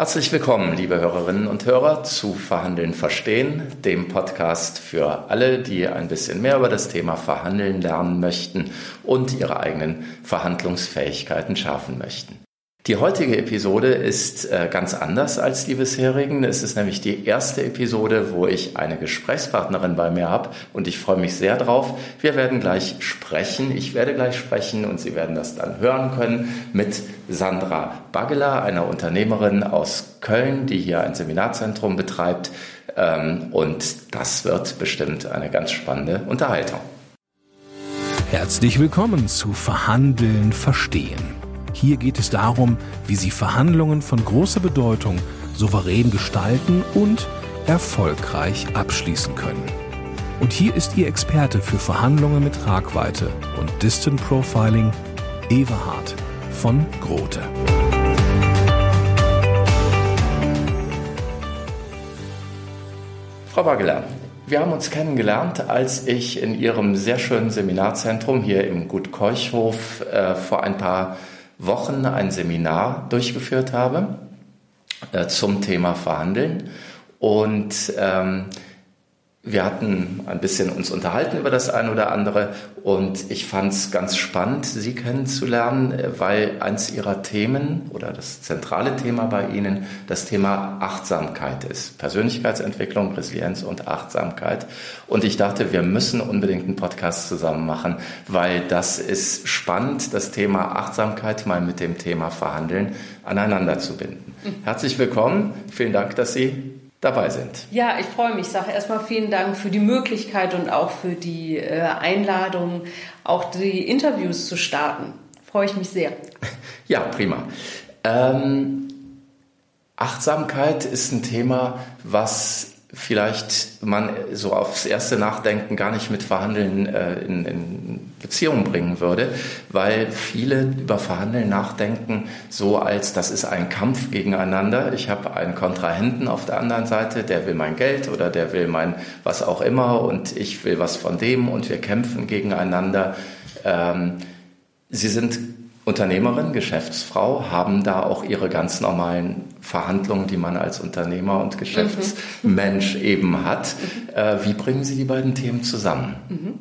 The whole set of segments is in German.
Herzlich willkommen, liebe Hörerinnen und Hörer, zu Verhandeln verstehen, dem Podcast für alle, die ein bisschen mehr über das Thema Verhandeln lernen möchten und ihre eigenen Verhandlungsfähigkeiten schärfen möchten. Die heutige Episode ist äh, ganz anders als die bisherigen. Es ist nämlich die erste Episode, wo ich eine Gesprächspartnerin bei mir habe und ich freue mich sehr drauf. Wir werden gleich sprechen. Ich werde gleich sprechen und Sie werden das dann hören können mit Sandra Baggeler, einer Unternehmerin aus Köln, die hier ein Seminarzentrum betreibt. Ähm, und das wird bestimmt eine ganz spannende Unterhaltung. Herzlich willkommen zu Verhandeln verstehen hier geht es darum, wie Sie Verhandlungen von großer Bedeutung souverän gestalten und erfolgreich abschließen können. Und hier ist Ihr Experte für Verhandlungen mit Tragweite und Distant Profiling, Everhard von Grote. Frau Wageler, wir haben uns kennengelernt, als ich in Ihrem sehr schönen Seminarzentrum hier im Gut Keuchhof äh, vor ein paar Wochen ein Seminar durchgeführt habe äh, zum Thema Verhandeln. Und ähm, wir hatten ein bisschen uns unterhalten über das eine oder andere und ich fand es ganz spannend, Sie kennenzulernen, weil eins Ihrer Themen oder das zentrale Thema bei Ihnen das Thema Achtsamkeit ist. Persönlichkeitsentwicklung, Resilienz und Achtsamkeit. Und ich dachte, wir müssen unbedingt einen Podcast zusammen machen, weil das ist spannend, das Thema Achtsamkeit mal mit dem Thema Verhandeln aneinander zu binden. Mhm. Herzlich willkommen. Vielen Dank, dass Sie dabei sind. Ja, ich freue mich. Ich sage erstmal vielen Dank für die Möglichkeit und auch für die äh, Einladung, auch die Interviews zu starten. Freue ich mich sehr. Ja, prima. Ähm, Achtsamkeit ist ein Thema, was vielleicht man so aufs erste Nachdenken gar nicht mit Verhandeln äh, in, in Beziehung bringen würde, weil viele über Verhandeln nachdenken so als das ist ein Kampf gegeneinander. Ich habe einen Kontrahenten auf der anderen Seite, der will mein Geld oder der will mein was auch immer und ich will was von dem und wir kämpfen gegeneinander. Ähm, sie sind Unternehmerin, Geschäftsfrau, haben da auch ihre ganz normalen Verhandlungen, die man als Unternehmer und Geschäftsmensch mhm. eben hat. Äh, wie bringen Sie die beiden Themen zusammen? Mhm.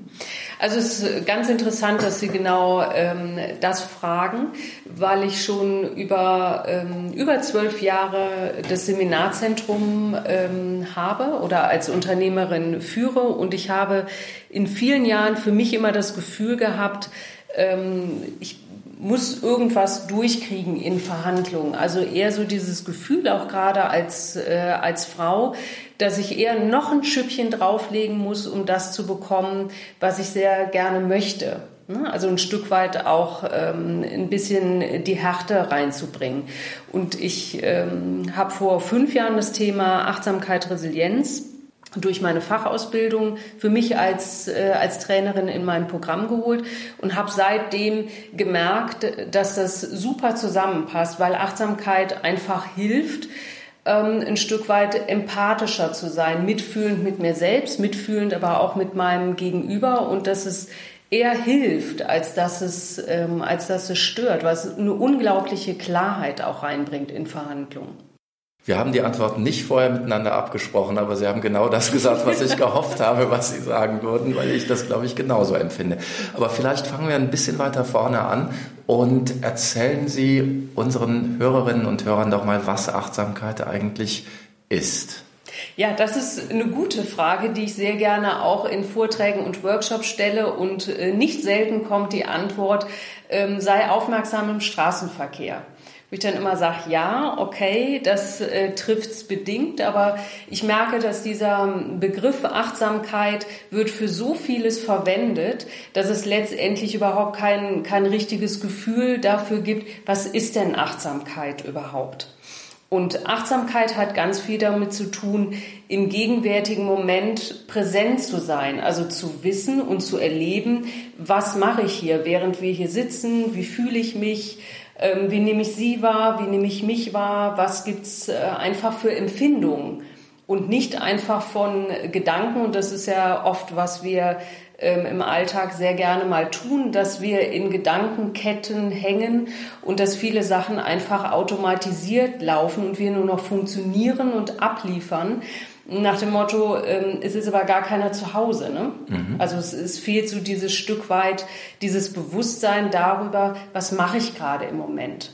Also es ist ganz interessant, dass Sie genau ähm, das fragen, weil ich schon über ähm, über zwölf Jahre das Seminarzentrum ähm, habe oder als Unternehmerin führe und ich habe in vielen Jahren für mich immer das Gefühl gehabt, ähm, ich muss irgendwas durchkriegen in Verhandlungen. Also eher so dieses Gefühl auch gerade als, äh, als Frau, dass ich eher noch ein Schüppchen drauflegen muss, um das zu bekommen, was ich sehr gerne möchte. Ne? Also ein Stück weit auch ähm, ein bisschen die Härte reinzubringen. Und ich ähm, habe vor fünf Jahren das Thema Achtsamkeit, Resilienz durch meine Fachausbildung für mich als, äh, als Trainerin in mein Programm geholt und habe seitdem gemerkt, dass das super zusammenpasst, weil Achtsamkeit einfach hilft, ähm, ein Stück weit empathischer zu sein, mitfühlend mit mir selbst, mitfühlend aber auch mit meinem Gegenüber und dass es eher hilft, als dass es, ähm, als dass es stört, was eine unglaubliche Klarheit auch reinbringt in Verhandlungen. Wir haben die Antworten nicht vorher miteinander abgesprochen, aber Sie haben genau das gesagt, was ich gehofft habe, was Sie sagen würden, weil ich das, glaube ich, genauso empfinde. Aber vielleicht fangen wir ein bisschen weiter vorne an und erzählen Sie unseren Hörerinnen und Hörern doch mal, was Achtsamkeit eigentlich ist. Ja, das ist eine gute Frage, die ich sehr gerne auch in Vorträgen und Workshops stelle und äh, nicht selten kommt die Antwort, ähm, sei aufmerksam im Straßenverkehr wo ich dann immer sage, ja, okay, das äh, trifft's bedingt, aber ich merke, dass dieser Begriff Achtsamkeit wird für so vieles verwendet, dass es letztendlich überhaupt kein, kein richtiges Gefühl dafür gibt, was ist denn Achtsamkeit überhaupt? Und Achtsamkeit hat ganz viel damit zu tun, im gegenwärtigen Moment präsent zu sein, also zu wissen und zu erleben, was mache ich hier, während wir hier sitzen, wie fühle ich mich, ähm, wie nehme ich sie wahr, wie nehme ich mich wahr, was gibt's äh, einfach für Empfindungen und nicht einfach von Gedanken. Und das ist ja oft, was wir ähm, im Alltag sehr gerne mal tun, dass wir in Gedankenketten hängen und dass viele Sachen einfach automatisiert laufen und wir nur noch funktionieren und abliefern. Nach dem Motto, ähm, es ist aber gar keiner zu Hause. Ne? Mhm. Also es, es fehlt so dieses Stück weit, dieses Bewusstsein darüber, was mache ich gerade im Moment.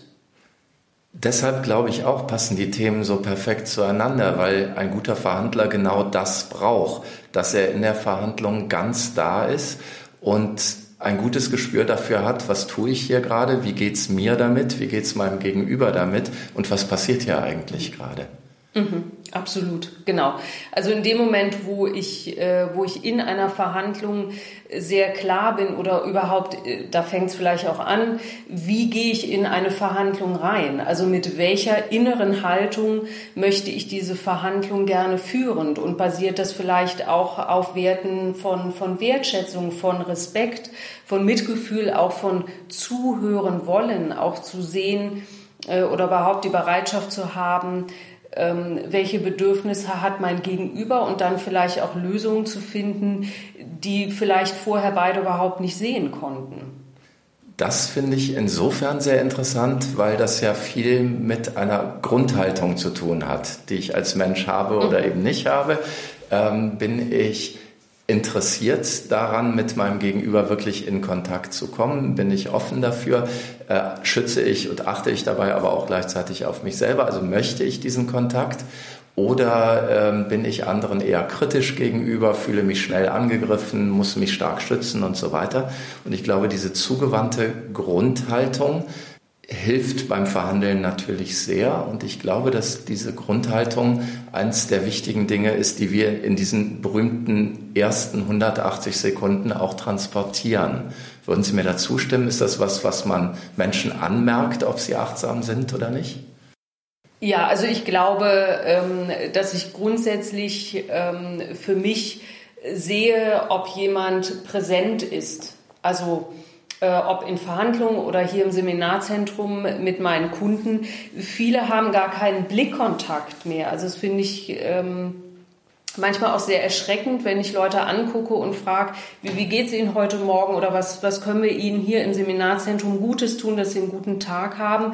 Deshalb glaube ich auch, passen die Themen so perfekt zueinander, weil ein guter Verhandler genau das braucht, dass er in der Verhandlung ganz da ist und ein gutes Gespür dafür hat, was tue ich hier gerade, wie geht's mir damit, wie geht's meinem Gegenüber damit und was passiert hier eigentlich gerade. Mhm, absolut, genau. Also in dem Moment, wo ich, äh, wo ich in einer Verhandlung sehr klar bin oder überhaupt, äh, da fängt es vielleicht auch an, wie gehe ich in eine Verhandlung rein? Also mit welcher inneren Haltung möchte ich diese Verhandlung gerne führen? Und basiert das vielleicht auch auf Werten von, von Wertschätzung, von Respekt, von Mitgefühl, auch von zuhören wollen, auch zu sehen äh, oder überhaupt die Bereitschaft zu haben, ähm, welche Bedürfnisse hat mein Gegenüber und dann vielleicht auch Lösungen zu finden, die vielleicht vorher beide überhaupt nicht sehen konnten. Das finde ich insofern sehr interessant, weil das ja viel mit einer Grundhaltung zu tun hat, die ich als Mensch habe oder mhm. eben nicht habe. Ähm, bin ich interessiert daran, mit meinem Gegenüber wirklich in Kontakt zu kommen? Bin ich offen dafür? Äh, schütze ich und achte ich dabei aber auch gleichzeitig auf mich selber? Also möchte ich diesen Kontakt? Oder ähm, bin ich anderen eher kritisch gegenüber, fühle mich schnell angegriffen, muss mich stark schützen und so weiter? Und ich glaube, diese zugewandte Grundhaltung, hilft beim Verhandeln natürlich sehr. Und ich glaube, dass diese Grundhaltung eines der wichtigen Dinge ist, die wir in diesen berühmten ersten 180 Sekunden auch transportieren. Würden Sie mir da zustimmen? Ist das was, was man Menschen anmerkt, ob sie achtsam sind oder nicht? Ja, also ich glaube, ähm, dass ich grundsätzlich ähm, für mich sehe, ob jemand präsent ist. Also äh, ob in Verhandlungen oder hier im Seminarzentrum mit meinen Kunden. Viele haben gar keinen Blickkontakt mehr. Also das finde ich ähm, manchmal auch sehr erschreckend, wenn ich Leute angucke und frage, wie, wie geht es Ihnen heute Morgen oder was, was können wir Ihnen hier im Seminarzentrum Gutes tun, dass Sie einen guten Tag haben.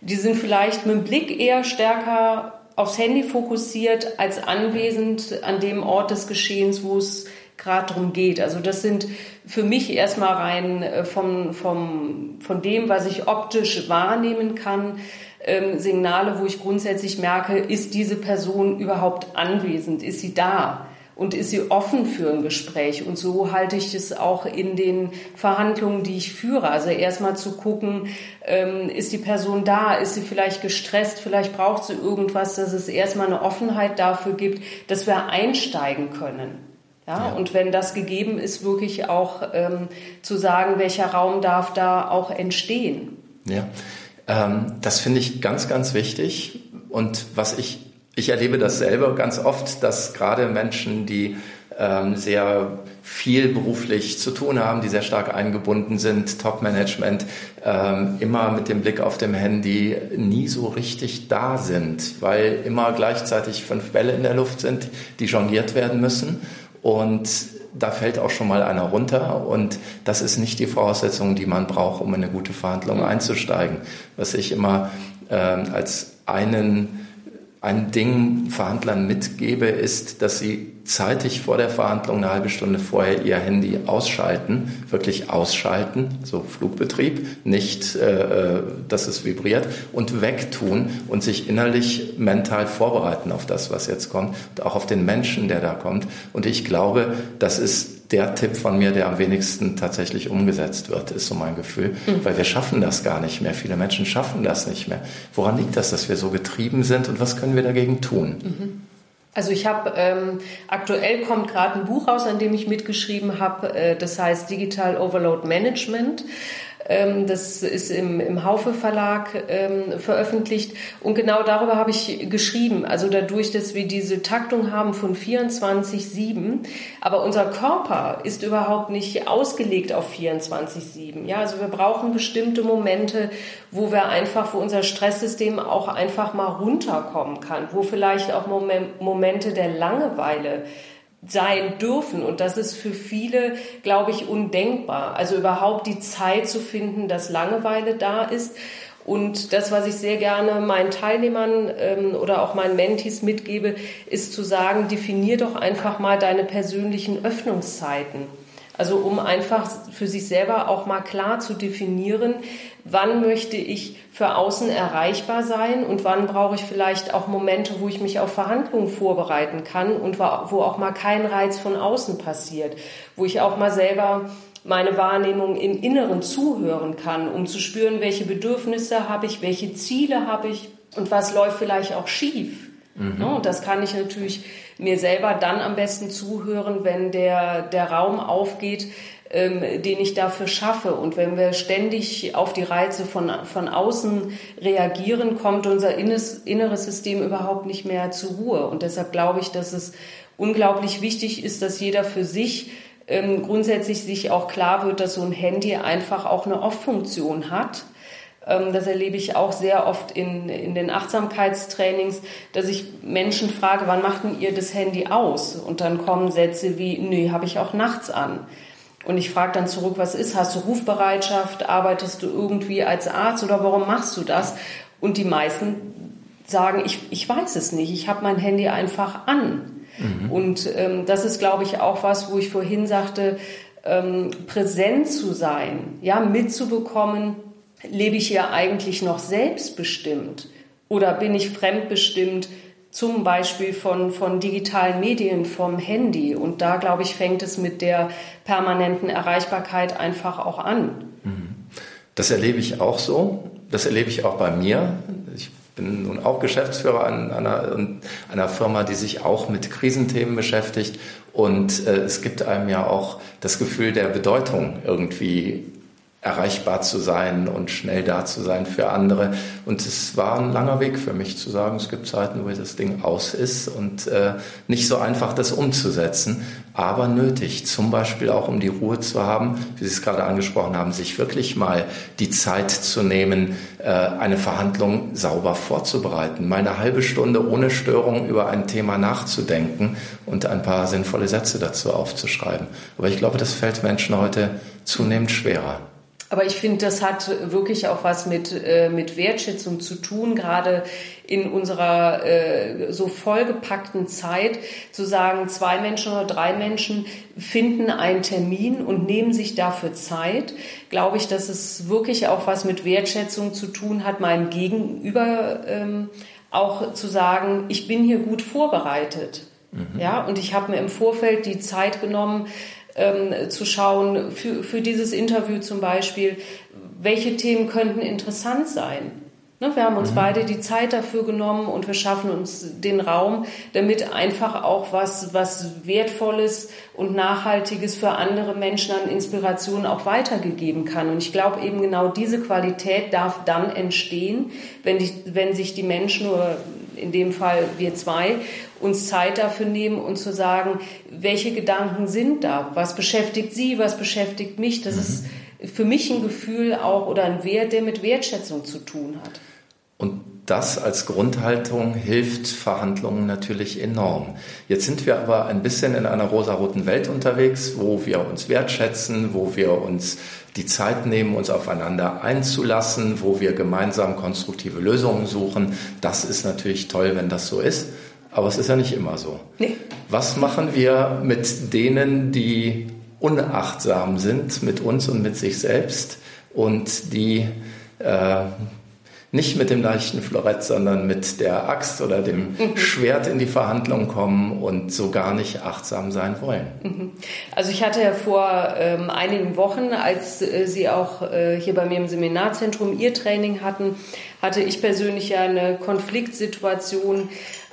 Die sind vielleicht mit dem Blick eher stärker aufs Handy fokussiert als anwesend an dem Ort des Geschehens, wo es gerade darum geht. Also das sind für mich erstmal rein äh, vom, vom, von dem, was ich optisch wahrnehmen kann, ähm, Signale, wo ich grundsätzlich merke, ist diese Person überhaupt anwesend? Ist sie da? Und ist sie offen für ein Gespräch? Und so halte ich es auch in den Verhandlungen, die ich führe. Also erstmal zu gucken, ähm, ist die Person da? Ist sie vielleicht gestresst? Vielleicht braucht sie irgendwas, dass es erstmal eine Offenheit dafür gibt, dass wir einsteigen können. Ja, ja, und wenn das gegeben ist, wirklich auch ähm, zu sagen, welcher Raum darf da auch entstehen. Ja, ähm, das finde ich ganz, ganz wichtig. Und was ich, ich erlebe das selber ganz oft, dass gerade Menschen, die ähm, sehr viel beruflich zu tun haben, die sehr stark eingebunden sind, Top-Management, ähm, immer mit dem Blick auf dem Handy nie so richtig da sind, weil immer gleichzeitig fünf Bälle in der Luft sind, die jongliert werden müssen und da fällt auch schon mal einer runter und das ist nicht die Voraussetzung, die man braucht, um in eine gute Verhandlung einzusteigen. Was ich immer äh, als einen ein Ding Verhandlern mitgebe, ist, dass sie zeitig vor der Verhandlung eine halbe Stunde vorher ihr Handy ausschalten, wirklich ausschalten, so Flugbetrieb, nicht, äh, dass es vibriert und wegtun und sich innerlich mental vorbereiten auf das, was jetzt kommt und auch auf den Menschen, der da kommt. Und ich glaube, das ist der Tipp von mir, der am wenigsten tatsächlich umgesetzt wird, ist so mein Gefühl. Mhm. Weil wir schaffen das gar nicht mehr. Viele Menschen schaffen das nicht mehr. Woran liegt das, dass wir so getrieben sind und was können wir dagegen tun? Mhm. Also ich habe ähm, aktuell kommt gerade ein Buch raus, an dem ich mitgeschrieben habe. Äh, das heißt Digital Overload Management. Ähm, das ist im, im Haufe Verlag ähm, veröffentlicht. Und genau darüber habe ich geschrieben. Also dadurch, dass wir diese Taktung haben von 24-7, aber unser Körper ist überhaupt nicht ausgelegt auf 24-7. Ja, also wir brauchen bestimmte Momente, wo wir einfach, wo unser Stresssystem auch einfach mal runterkommen kann, wo vielleicht auch Momente der Langeweile sein dürfen. Und das ist für viele, glaube ich, undenkbar. Also überhaupt die Zeit zu finden, dass Langeweile da ist. Und das, was ich sehr gerne meinen Teilnehmern ähm, oder auch meinen Mentis mitgebe, ist zu sagen, definier doch einfach mal deine persönlichen Öffnungszeiten. Also um einfach für sich selber auch mal klar zu definieren, wann möchte ich für außen erreichbar sein und wann brauche ich vielleicht auch Momente, wo ich mich auf Verhandlungen vorbereiten kann und wo auch mal kein Reiz von außen passiert, wo ich auch mal selber meine Wahrnehmung im Inneren zuhören kann, um zu spüren, welche Bedürfnisse habe ich, welche Ziele habe ich und was läuft vielleicht auch schief. Mhm. Und das kann ich natürlich mir selber dann am besten zuhören, wenn der, der Raum aufgeht, ähm, den ich dafür schaffe. Und wenn wir ständig auf die Reize von, von außen reagieren, kommt unser inneres, inneres System überhaupt nicht mehr zur Ruhe. Und deshalb glaube ich, dass es unglaublich wichtig ist, dass jeder für sich ähm, grundsätzlich sich auch klar wird, dass so ein Handy einfach auch eine Off-Funktion hat. Ähm, das erlebe ich auch sehr oft in, in den Achtsamkeitstrainings, dass ich Menschen frage, wann macht denn ihr das Handy aus? Und dann kommen Sätze wie, nö, habe ich auch nachts an. Und ich frage dann zurück, was ist? Hast du Rufbereitschaft? Arbeitest du irgendwie als Arzt oder warum machst du das? Und die meisten sagen, ich, ich weiß es nicht, ich habe mein Handy einfach an. Mhm. Und ähm, das ist, glaube ich, auch was, wo ich vorhin sagte, ähm, präsent zu sein, ja, mitzubekommen, lebe ich hier eigentlich noch selbstbestimmt oder bin ich fremdbestimmt, zum Beispiel von, von digitalen Medien, vom Handy. Und da, glaube ich, fängt es mit der permanenten Erreichbarkeit einfach auch an. Mhm. Das erlebe ich auch so. Das erlebe ich auch bei mir. Ich bin nun auch Geschäftsführer an einer, einer Firma, die sich auch mit Krisenthemen beschäftigt. Und äh, es gibt einem ja auch das Gefühl der Bedeutung irgendwie erreichbar zu sein und schnell da zu sein für andere. Und es war ein langer Weg für mich zu sagen, es gibt Zeiten, wo das Ding aus ist und äh, nicht so einfach, das umzusetzen, aber nötig. Zum Beispiel auch, um die Ruhe zu haben, wie Sie es gerade angesprochen haben, sich wirklich mal die Zeit zu nehmen, äh, eine Verhandlung sauber vorzubereiten, mal eine halbe Stunde ohne Störung über ein Thema nachzudenken und ein paar sinnvolle Sätze dazu aufzuschreiben. Aber ich glaube, das fällt Menschen heute zunehmend schwerer. Aber ich finde, das hat wirklich auch was mit, äh, mit Wertschätzung zu tun, gerade in unserer äh, so vollgepackten Zeit, zu sagen, zwei Menschen oder drei Menschen finden einen Termin und nehmen sich dafür Zeit, glaube ich, dass es wirklich auch was mit Wertschätzung zu tun hat, meinem Gegenüber ähm, auch zu sagen, ich bin hier gut vorbereitet. Mhm. Ja, und ich habe mir im Vorfeld die Zeit genommen, ähm, zu schauen, für, für dieses Interview zum Beispiel, welche Themen könnten interessant sein. Ne, wir haben uns mhm. beide die Zeit dafür genommen und wir schaffen uns den Raum, damit einfach auch was, was Wertvolles und Nachhaltiges für andere Menschen an Inspiration auch weitergegeben kann. Und ich glaube eben genau diese Qualität darf dann entstehen, wenn, die, wenn sich die Menschen oder in dem Fall wir zwei uns Zeit dafür nehmen und zu sagen, welche Gedanken sind da? Was beschäftigt Sie? Was beschäftigt mich? Das mhm. ist für mich ein Gefühl auch oder ein Wert, der mit Wertschätzung zu tun hat. Und das als Grundhaltung hilft Verhandlungen natürlich enorm. Jetzt sind wir aber ein bisschen in einer rosaroten Welt unterwegs, wo wir uns wertschätzen, wo wir uns die Zeit nehmen, uns aufeinander einzulassen, wo wir gemeinsam konstruktive Lösungen suchen. Das ist natürlich toll, wenn das so ist. Aber es ist ja nicht immer so. Nee. Was machen wir mit denen, die unachtsam sind mit uns und mit sich selbst und die äh, nicht mit dem leichten Florett, sondern mit der Axt oder dem mhm. Schwert in die Verhandlung kommen und so gar nicht achtsam sein wollen. Mhm. Also ich hatte ja vor ähm, einigen Wochen, als äh, Sie auch äh, hier bei mir im Seminarzentrum Ihr Training hatten, hatte ich persönlich ja eine Konfliktsituation,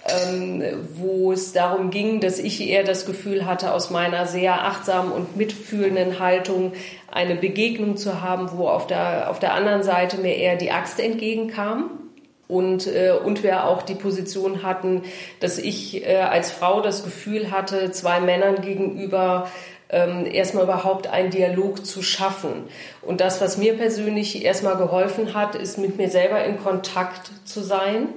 ähm, wo es darum ging, dass ich eher das Gefühl hatte, aus meiner sehr achtsamen und mitfühlenden Haltung eine Begegnung zu haben, wo auf der, auf der anderen Seite mir eher die Axt entgegenkam. Und, äh, und wir auch die Position hatten, dass ich äh, als Frau das Gefühl hatte, zwei Männern gegenüber ähm, erstmal überhaupt einen Dialog zu schaffen. Und das, was mir persönlich erstmal geholfen hat, ist mit mir selber in Kontakt zu sein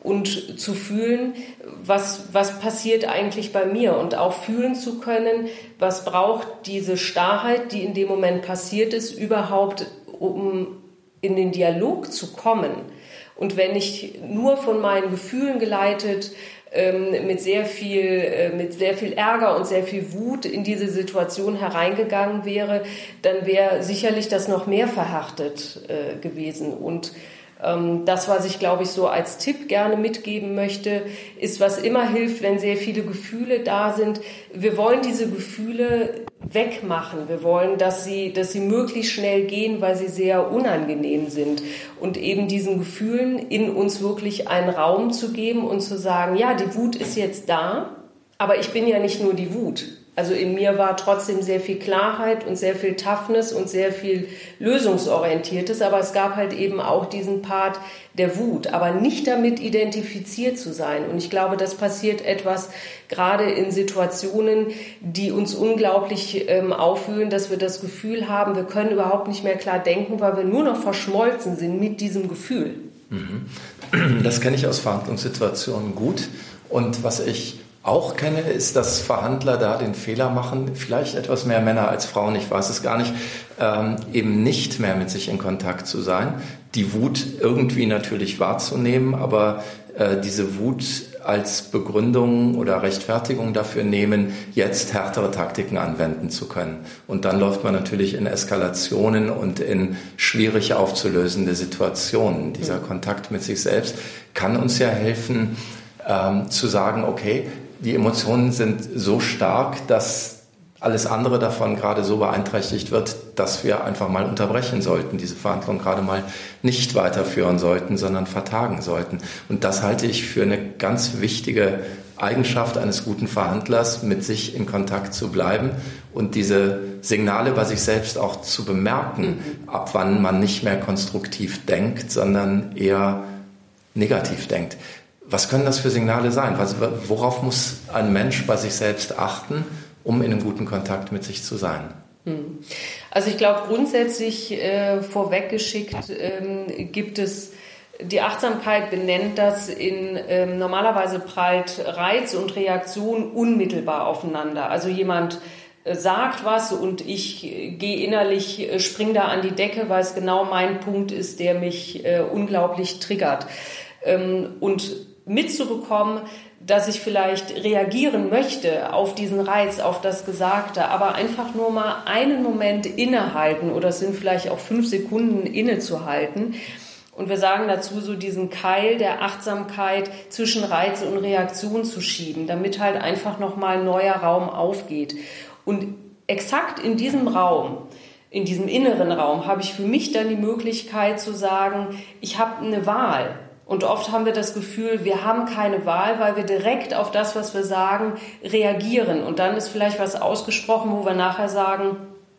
und zu fühlen, was, was passiert eigentlich bei mir und auch fühlen zu können, was braucht diese Starrheit, die in dem Moment passiert ist, überhaupt, um in den Dialog zu kommen. Und wenn ich nur von meinen Gefühlen geleitet ähm, mit sehr viel, äh, mit sehr viel Ärger und sehr viel Wut in diese Situation hereingegangen wäre, dann wäre sicherlich das noch mehr verhärtet äh, gewesen. Und das, was ich, glaube ich, so als Tipp gerne mitgeben möchte, ist, was immer hilft, wenn sehr viele Gefühle da sind. Wir wollen diese Gefühle wegmachen. Wir wollen, dass sie, dass sie möglichst schnell gehen, weil sie sehr unangenehm sind. Und eben diesen Gefühlen in uns wirklich einen Raum zu geben und zu sagen, ja, die Wut ist jetzt da, aber ich bin ja nicht nur die Wut. Also in mir war trotzdem sehr viel Klarheit und sehr viel Toughness und sehr viel Lösungsorientiertes, aber es gab halt eben auch diesen Part der Wut, aber nicht damit identifiziert zu sein. Und ich glaube, das passiert etwas gerade in Situationen, die uns unglaublich ähm, aufwühlen, dass wir das Gefühl haben, wir können überhaupt nicht mehr klar denken, weil wir nur noch verschmolzen sind mit diesem Gefühl. Mhm. Das kenne ich aus Verhandlungssituationen gut. Und was ich auch kenne, ist, dass Verhandler da den Fehler machen, vielleicht etwas mehr Männer als Frauen, ich weiß es gar nicht, ähm, eben nicht mehr mit sich in Kontakt zu sein, die Wut irgendwie natürlich wahrzunehmen, aber äh, diese Wut als Begründung oder Rechtfertigung dafür nehmen, jetzt härtere Taktiken anwenden zu können. Und dann läuft man natürlich in Eskalationen und in schwierig aufzulösende Situationen. Dieser Kontakt mit sich selbst kann uns ja helfen, ähm, zu sagen, okay, die Emotionen sind so stark, dass alles andere davon gerade so beeinträchtigt wird, dass wir einfach mal unterbrechen sollten, diese Verhandlungen gerade mal nicht weiterführen sollten, sondern vertagen sollten. Und das halte ich für eine ganz wichtige Eigenschaft eines guten Verhandlers, mit sich in Kontakt zu bleiben und diese Signale bei sich selbst auch zu bemerken, ab wann man nicht mehr konstruktiv denkt, sondern eher negativ denkt. Was können das für Signale sein? worauf muss ein Mensch bei sich selbst achten, um in einem guten Kontakt mit sich zu sein? Hm. Also ich glaube, grundsätzlich äh, vorweggeschickt ähm, gibt es die Achtsamkeit benennt das in ähm, normalerweise prallt Reiz und Reaktion unmittelbar aufeinander. Also jemand äh, sagt was und ich äh, gehe innerlich, äh, spring da an die Decke, weil es genau mein Punkt ist, der mich äh, unglaublich triggert. Ähm, und mitzubekommen, dass ich vielleicht reagieren möchte auf diesen Reiz, auf das Gesagte, aber einfach nur mal einen Moment innehalten oder es sind vielleicht auch fünf Sekunden innezuhalten. Und wir sagen dazu so diesen Keil der Achtsamkeit zwischen Reiz und Reaktion zu schieben, damit halt einfach nochmal neuer Raum aufgeht. Und exakt in diesem Raum, in diesem inneren Raum, habe ich für mich dann die Möglichkeit zu sagen, ich habe eine Wahl. Und oft haben wir das Gefühl, wir haben keine Wahl, weil wir direkt auf das, was wir sagen, reagieren. Und dann ist vielleicht was ausgesprochen, wo wir nachher sagen,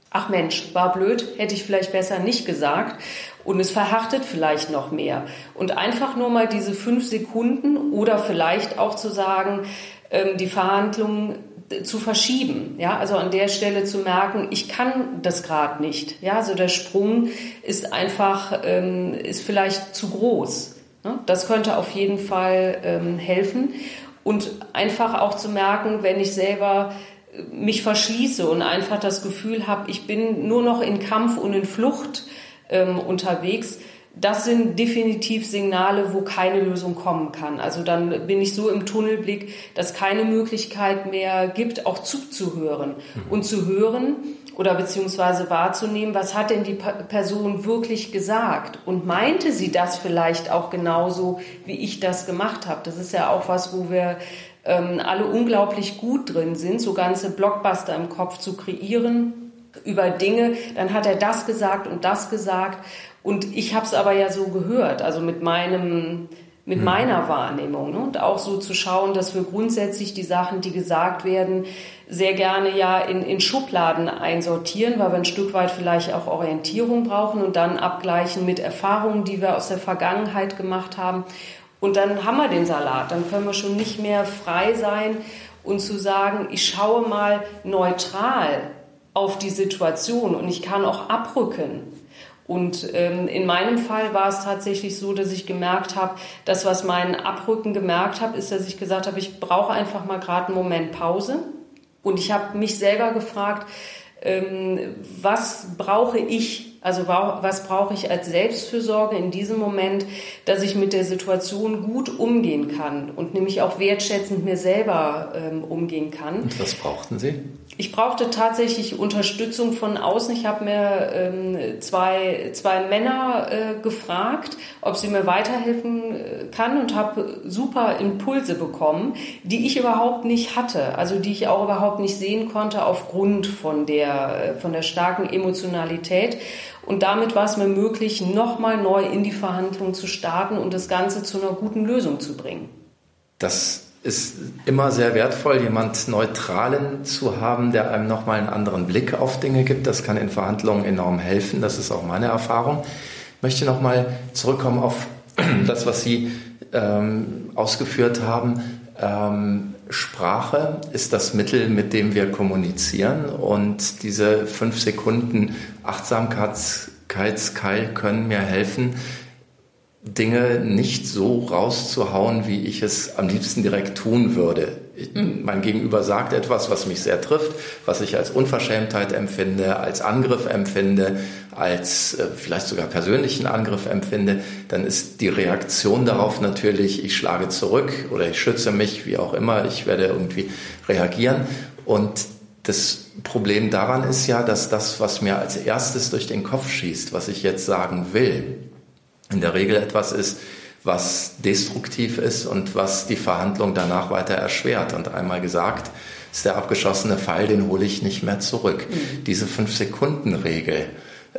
ach Mensch, war blöd, hätte ich vielleicht besser nicht gesagt. Und es verhärtet vielleicht noch mehr. Und einfach nur mal diese fünf Sekunden oder vielleicht auch zu sagen, ähm, die Verhandlungen zu verschieben, ja, also an der Stelle zu merken, ich kann das gerade nicht, ja, also der Sprung ist einfach, ähm, ist vielleicht zu groß. Ne? Das könnte auf jeden Fall ähm, helfen. Und einfach auch zu merken, wenn ich selber äh, mich verschließe und einfach das Gefühl habe, ich bin nur noch in Kampf und in Flucht ähm, unterwegs, das sind definitiv Signale, wo keine Lösung kommen kann. Also dann bin ich so im Tunnelblick, dass keine Möglichkeit mehr gibt, auch zuzuhören mhm. und zu hören, oder beziehungsweise wahrzunehmen, was hat denn die Person wirklich gesagt und meinte sie das vielleicht auch genauso, wie ich das gemacht habe. Das ist ja auch was, wo wir ähm, alle unglaublich gut drin sind, so ganze Blockbuster im Kopf zu kreieren über Dinge. Dann hat er das gesagt und das gesagt und ich habe es aber ja so gehört, also mit meinem mit hm. meiner Wahrnehmung. Ne? Und auch so zu schauen, dass wir grundsätzlich die Sachen, die gesagt werden, sehr gerne ja in, in Schubladen einsortieren, weil wir ein Stück weit vielleicht auch Orientierung brauchen und dann abgleichen mit Erfahrungen, die wir aus der Vergangenheit gemacht haben. Und dann haben wir den Salat. Dann können wir schon nicht mehr frei sein und zu sagen, ich schaue mal neutral auf die Situation und ich kann auch abrücken Und ähm, in meinem Fall war es tatsächlich so, dass ich gemerkt habe, das, was mein Abrücken gemerkt habe, ist, dass ich gesagt habe, ich brauche einfach mal gerade einen Moment Pause. Und ich habe mich selber gefragt, ähm, was brauche ich also was brauche ich als Selbstfürsorge in diesem Moment, dass ich mit der Situation gut umgehen kann und nämlich auch wertschätzend mir selber ähm, umgehen kann. Und was brauchten Sie? Ich brauchte tatsächlich Unterstützung von außen. Ich habe mir ähm, zwei, zwei Männer äh, gefragt, ob sie mir weiterhelfen äh, kann und habe super Impulse bekommen, die ich überhaupt nicht hatte, also die ich auch überhaupt nicht sehen konnte aufgrund von der, äh, von der starken Emotionalität. Und damit war es mir möglich, nochmal neu in die Verhandlungen zu starten und das Ganze zu einer guten Lösung zu bringen. Das ist immer sehr wertvoll, jemand Neutralen zu haben, der einem nochmal einen anderen Blick auf Dinge gibt. Das kann in Verhandlungen enorm helfen. Das ist auch meine Erfahrung. Ich möchte nochmal zurückkommen auf das, was Sie ähm, ausgeführt haben. Ähm, Sprache ist das Mittel, mit dem wir kommunizieren und diese fünf Sekunden Achtsamkeitskeil können mir helfen, Dinge nicht so rauszuhauen, wie ich es am liebsten direkt tun würde. Mein Gegenüber sagt etwas, was mich sehr trifft, was ich als Unverschämtheit empfinde, als Angriff empfinde, als äh, vielleicht sogar persönlichen Angriff empfinde, dann ist die Reaktion darauf natürlich, ich schlage zurück oder ich schütze mich, wie auch immer, ich werde irgendwie reagieren. Und das Problem daran ist ja, dass das, was mir als erstes durch den Kopf schießt, was ich jetzt sagen will, in der Regel etwas ist, was destruktiv ist und was die Verhandlung danach weiter erschwert. Und einmal gesagt, ist der abgeschossene Fall, den hole ich nicht mehr zurück. Mhm. Diese Fünf-Sekunden-Regel,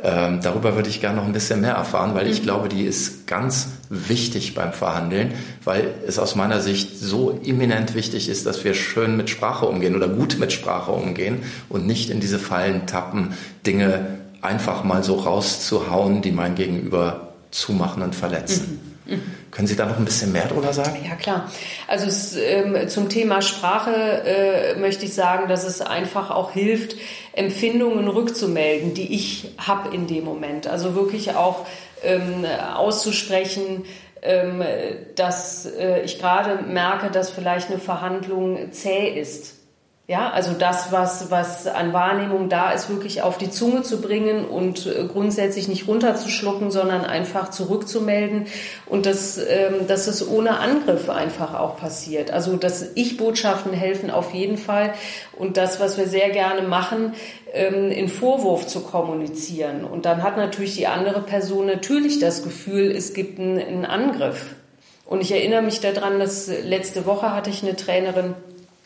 ähm, darüber würde ich gerne noch ein bisschen mehr erfahren, weil ich mhm. glaube, die ist ganz wichtig beim Verhandeln, weil es aus meiner Sicht so eminent wichtig ist, dass wir schön mit Sprache umgehen oder gut mit Sprache umgehen und nicht in diese Fallen tappen, Dinge einfach mal so rauszuhauen, die mein Gegenüber zumachen und verletzen. Mhm. Können Sie da noch ein bisschen mehr drüber sagen? Ja, klar. Also es, ähm, zum Thema Sprache äh, möchte ich sagen, dass es einfach auch hilft, Empfindungen rückzumelden, die ich habe in dem Moment. Also wirklich auch ähm, auszusprechen, ähm, dass äh, ich gerade merke, dass vielleicht eine Verhandlung zäh ist ja, also das, was, was an Wahrnehmung da ist, wirklich auf die Zunge zu bringen und äh, grundsätzlich nicht runterzuschlucken, sondern einfach zurückzumelden und dass, ähm, dass es ohne Angriff einfach auch passiert. Also dass Ich-Botschaften helfen auf jeden Fall und das, was wir sehr gerne machen, ähm, in Vorwurf zu kommunizieren. Und dann hat natürlich die andere Person natürlich das Gefühl, es gibt einen, einen Angriff. Und ich erinnere mich daran, dass letzte Woche hatte ich eine Trainerin,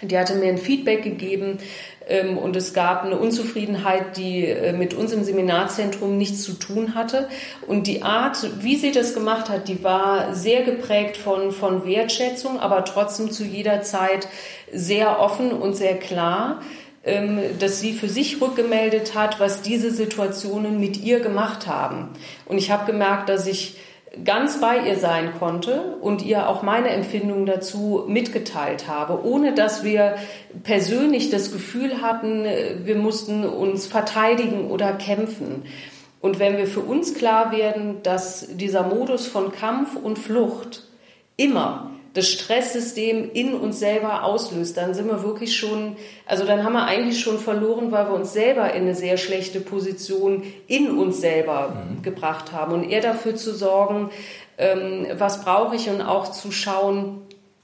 die hatte mir ein Feedback gegeben ähm, und es gab eine Unzufriedenheit, die äh, mit uns im Seminarzentrum nichts zu tun hatte. Und die Art, wie sie das gemacht hat, die war sehr geprägt von, von Wertschätzung, aber trotzdem zu jeder Zeit sehr offen und sehr klar ähm, dass sie für sich rückgemeldet hat, was diese Situationen mit ihr gemacht haben. Und ich habe gemerkt, dass ich ganz bei ihr sein konnte und ihr auch meine Empfindungen dazu mitgeteilt habe, ohne dass wir persönlich das Gefühl hatten, wir mussten uns verteidigen oder kämpfen. Und wenn wir für uns klar werden, dass dieser Modus von Kampf und Flucht immer das Stresssystem in uns selber auslöst, dann sind wir wirklich schon, also dann haben wir eigentlich schon verloren, weil wir uns selber in eine sehr schlechte Position in uns selber mhm. gebracht haben. Und eher dafür zu sorgen, ähm, was brauche ich und auch zu schauen,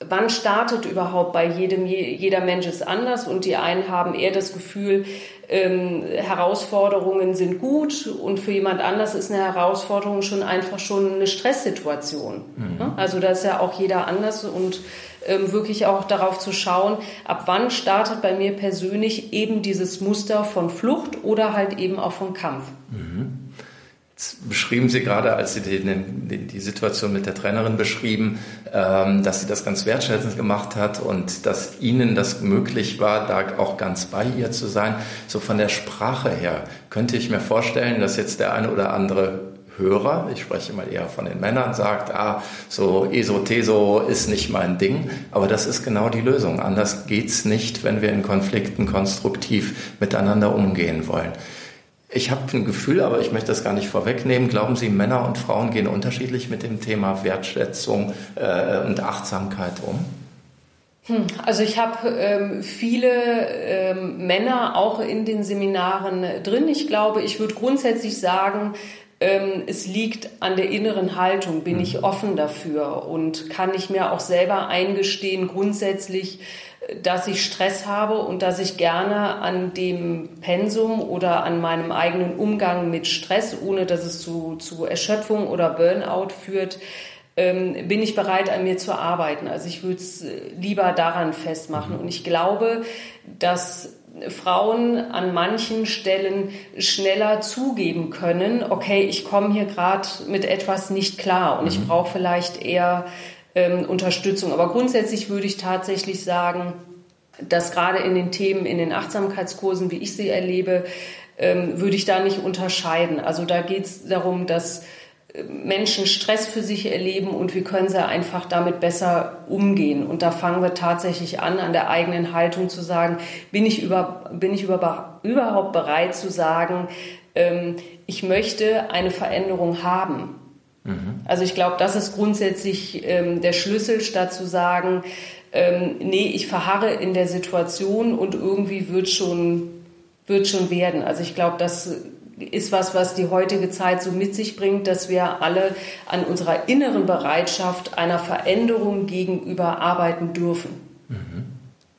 wann startet überhaupt bei jedem, jeder Mensch ist anders und die einen haben eher das Gefühl, ähm, Herausforderungen sind gut und für jemand anders ist eine Herausforderung schon einfach schon eine Stresssituation. Mhm. Also da ist ja auch jeder anders und ähm, wirklich auch darauf zu schauen, ab wann startet bei mir persönlich eben dieses Muster von Flucht oder halt eben auch von Kampf. Mhm beschrieben Sie gerade, als Sie die, die, die, Situation mit der Trainerin beschrieben, ähm, dass sie das ganz wertschätzend gemacht hat und dass Ihnen das möglich war, da auch ganz bei ihr zu sein. So von der Sprache her könnte ich mir vorstellen, dass jetzt der eine oder andere Hörer, ich spreche mal eher von den Männern, sagt, ah, so ESO-TESO ist nicht mein Ding, aber das ist genau die Lösung. Anders geht's nicht, wenn wir in Konflikten konstruktiv miteinander umgehen wollen. Ich habe ein Gefühl, aber ich möchte das gar nicht vorwegnehmen. Glauben Sie, Männer und Frauen gehen unterschiedlich mit dem Thema Wertschätzung äh, und Achtsamkeit um? Hm, also ich habe ähm, viele ähm, Männer auch in den Seminaren drin. Ich glaube, ich würde grundsätzlich sagen, es liegt an der inneren Haltung. Bin ich mhm. offen dafür und kann ich mir auch selber eingestehen, grundsätzlich, dass ich Stress habe und dass ich gerne an dem Pensum oder an meinem eigenen Umgang mit Stress, ohne dass es zu, zu Erschöpfung oder Burnout führt, ähm, bin ich bereit, an mir zu arbeiten. Also ich würde es lieber daran festmachen. Und ich glaube, dass Frauen an manchen Stellen schneller zugeben können, okay, ich komme hier gerade mit etwas nicht klar und mhm. ich brauche vielleicht eher ähm, Unterstützung. Aber grundsätzlich würde ich tatsächlich sagen, dass gerade in den Themen, in den Achtsamkeitskursen, wie ich sie erlebe, ähm, würde ich da nicht unterscheiden. Also da geht es darum, dass Menschen Stress für sich erleben und wie können sie einfach damit besser umgehen. Und da fangen wir tatsächlich an, an der eigenen Haltung zu sagen, bin ich, über, bin ich über, überhaupt bereit zu sagen, ähm, ich möchte eine Veränderung haben. Mhm. Also ich glaube, das ist grundsätzlich ähm, der Schlüssel, statt zu sagen, ähm, nee, ich verharre in der Situation und irgendwie wird schon, wird schon werden. Also ich glaube, das ist was, was die heutige Zeit so mit sich bringt, dass wir alle an unserer inneren Bereitschaft einer Veränderung gegenüber arbeiten dürfen. Mhm.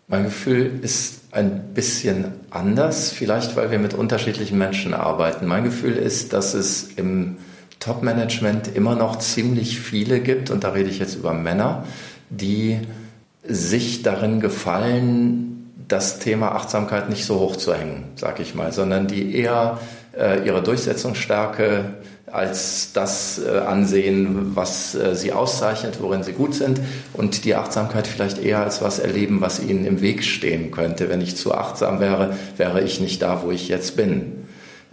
Mein Gefühl ist ein bisschen anders, vielleicht weil wir mit unterschiedlichen Menschen arbeiten. Mein Gefühl ist, dass es im Top-Management immer noch ziemlich viele gibt, und da rede ich jetzt über Männer, die sich darin gefallen, das Thema Achtsamkeit nicht so hoch zu hängen, sag ich mal, sondern die eher ihre Durchsetzungsstärke als das äh, ansehen, was äh, sie auszeichnet, worin sie gut sind und die Achtsamkeit vielleicht eher als was erleben, was ihnen im Weg stehen könnte. Wenn ich zu achtsam wäre, wäre ich nicht da, wo ich jetzt bin.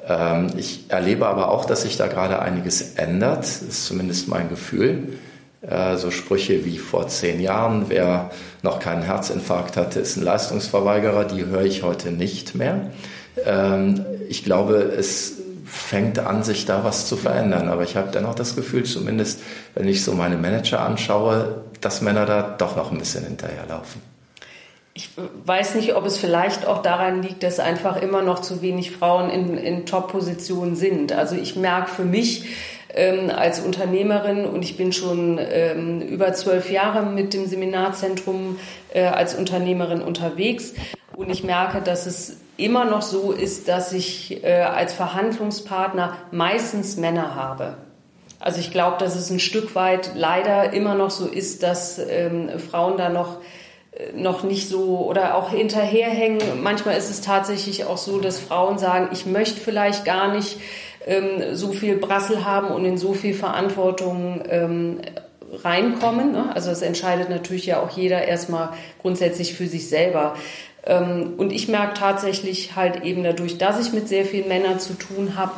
Ähm, ich erlebe aber auch, dass sich da gerade einiges ändert. Das ist zumindest mein Gefühl. Äh, so Sprüche wie vor zehn Jahren, wer noch keinen Herzinfarkt hatte, ist ein Leistungsverweigerer, die höre ich heute nicht mehr. Ich glaube, es fängt an, sich da was zu verändern. Aber ich habe dennoch das Gefühl, zumindest wenn ich so meine Manager anschaue, dass Männer da doch noch ein bisschen hinterherlaufen. Ich weiß nicht, ob es vielleicht auch daran liegt, dass einfach immer noch zu wenig Frauen in, in Top-Positionen sind. Also ich merke für mich ähm, als Unternehmerin und ich bin schon ähm, über zwölf Jahre mit dem Seminarzentrum äh, als Unternehmerin unterwegs und ich merke, dass es immer noch so ist, dass ich äh, als Verhandlungspartner meistens Männer habe. Also ich glaube, dass es ein Stück weit leider immer noch so ist, dass ähm, Frauen da noch noch nicht so oder auch hinterherhängen. Manchmal ist es tatsächlich auch so, dass Frauen sagen, ich möchte vielleicht gar nicht ähm, so viel Brassel haben und in so viel Verantwortung ähm, reinkommen. Ne? Also es entscheidet natürlich ja auch jeder erstmal grundsätzlich für sich selber. Ähm, und ich merke tatsächlich halt eben dadurch, dass ich mit sehr vielen Männern zu tun habe,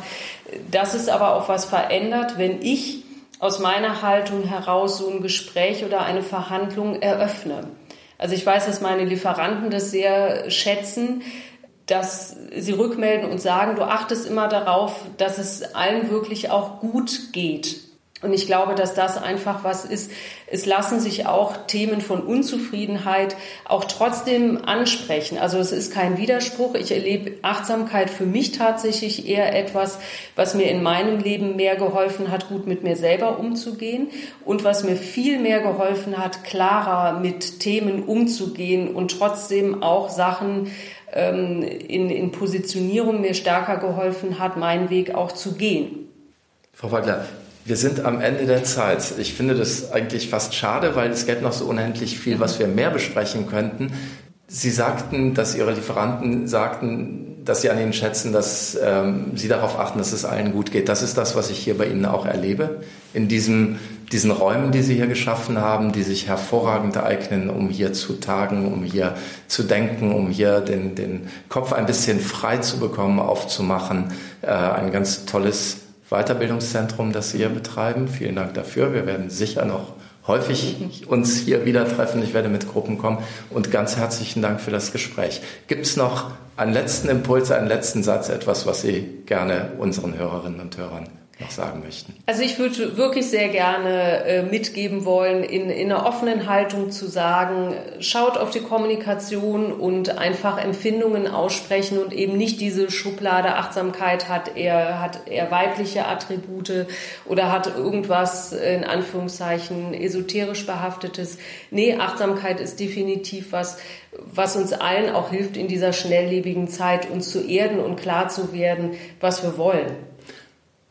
dass es aber auch was verändert, wenn ich aus meiner Haltung heraus so ein Gespräch oder eine Verhandlung eröffne. Also ich weiß, dass meine Lieferanten das sehr schätzen, dass sie rückmelden und sagen, du achtest immer darauf, dass es allen wirklich auch gut geht. Und ich glaube, dass das einfach was ist. Es lassen sich auch Themen von Unzufriedenheit auch trotzdem ansprechen. Also es ist kein Widerspruch. Ich erlebe Achtsamkeit für mich tatsächlich eher etwas, was mir in meinem Leben mehr geholfen hat, gut mit mir selber umzugehen und was mir viel mehr geholfen hat, klarer mit Themen umzugehen und trotzdem auch Sachen ähm, in, in Positionierung mir stärker geholfen hat, meinen Weg auch zu gehen. Frau Wagner, wir sind am Ende der Zeit. Ich finde das eigentlich fast schade, weil es gäbe noch so unendlich viel, was wir mehr besprechen könnten. Sie sagten, dass Ihre Lieferanten sagten, dass Sie an Ihnen schätzen, dass ähm, Sie darauf achten, dass es allen gut geht. Das ist das, was ich hier bei Ihnen auch erlebe. In diesem, diesen Räumen, die Sie hier geschaffen haben, die sich hervorragend eignen, um hier zu tagen, um hier zu denken, um hier den, den Kopf ein bisschen frei zu bekommen, aufzumachen. Äh, ein ganz tolles Weiterbildungszentrum, das Sie hier betreiben. Vielen Dank dafür. Wir werden sicher noch häufig uns hier wieder treffen. Ich werde mit Gruppen kommen. Und ganz herzlichen Dank für das Gespräch. Gibt es noch einen letzten Impuls, einen letzten Satz, etwas, was Sie gerne unseren Hörerinnen und Hörern noch sagen möchten? Also ich würde wirklich sehr gerne äh, mitgeben wollen, in, in einer offenen Haltung zu sagen, schaut auf die Kommunikation und einfach Empfindungen aussprechen und eben nicht diese Schublade Achtsamkeit hat er, hat er weibliche Attribute oder hat irgendwas in Anführungszeichen esoterisch behaftetes. Nee, Achtsamkeit ist definitiv was, was uns allen auch hilft in dieser schnelllebigen Zeit, uns zu erden und klar zu werden, was wir wollen.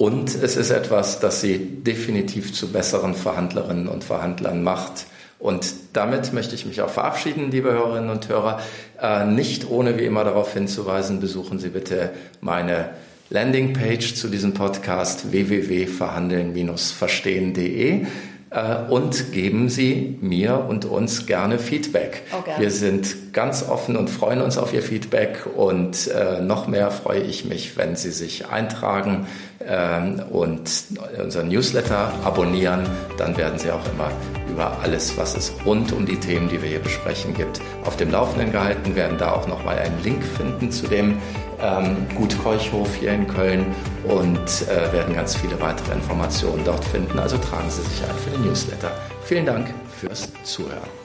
Und es ist etwas, das sie definitiv zu besseren Verhandlerinnen und Verhandlern macht. Und damit möchte ich mich auch verabschieden, liebe Hörerinnen und Hörer. Äh, nicht ohne wie immer darauf hinzuweisen, besuchen Sie bitte meine Landingpage zu diesem Podcast www.verhandeln-verstehen.de. Äh, und geben Sie mir und uns gerne Feedback. Oh, gerne. Wir sind ganz offen und freuen uns auf Ihr Feedback und äh, noch mehr freue ich mich, wenn Sie sich eintragen und unseren Newsletter abonnieren. Dann werden Sie auch immer über alles, was es rund um die Themen, die wir hier besprechen, gibt, auf dem Laufenden gehalten. Werden da auch nochmal einen Link finden zu dem ähm, Gut Keuchhof hier in Köln und äh, werden ganz viele weitere Informationen dort finden. Also tragen Sie sich ein für den Newsletter. Vielen Dank fürs Zuhören.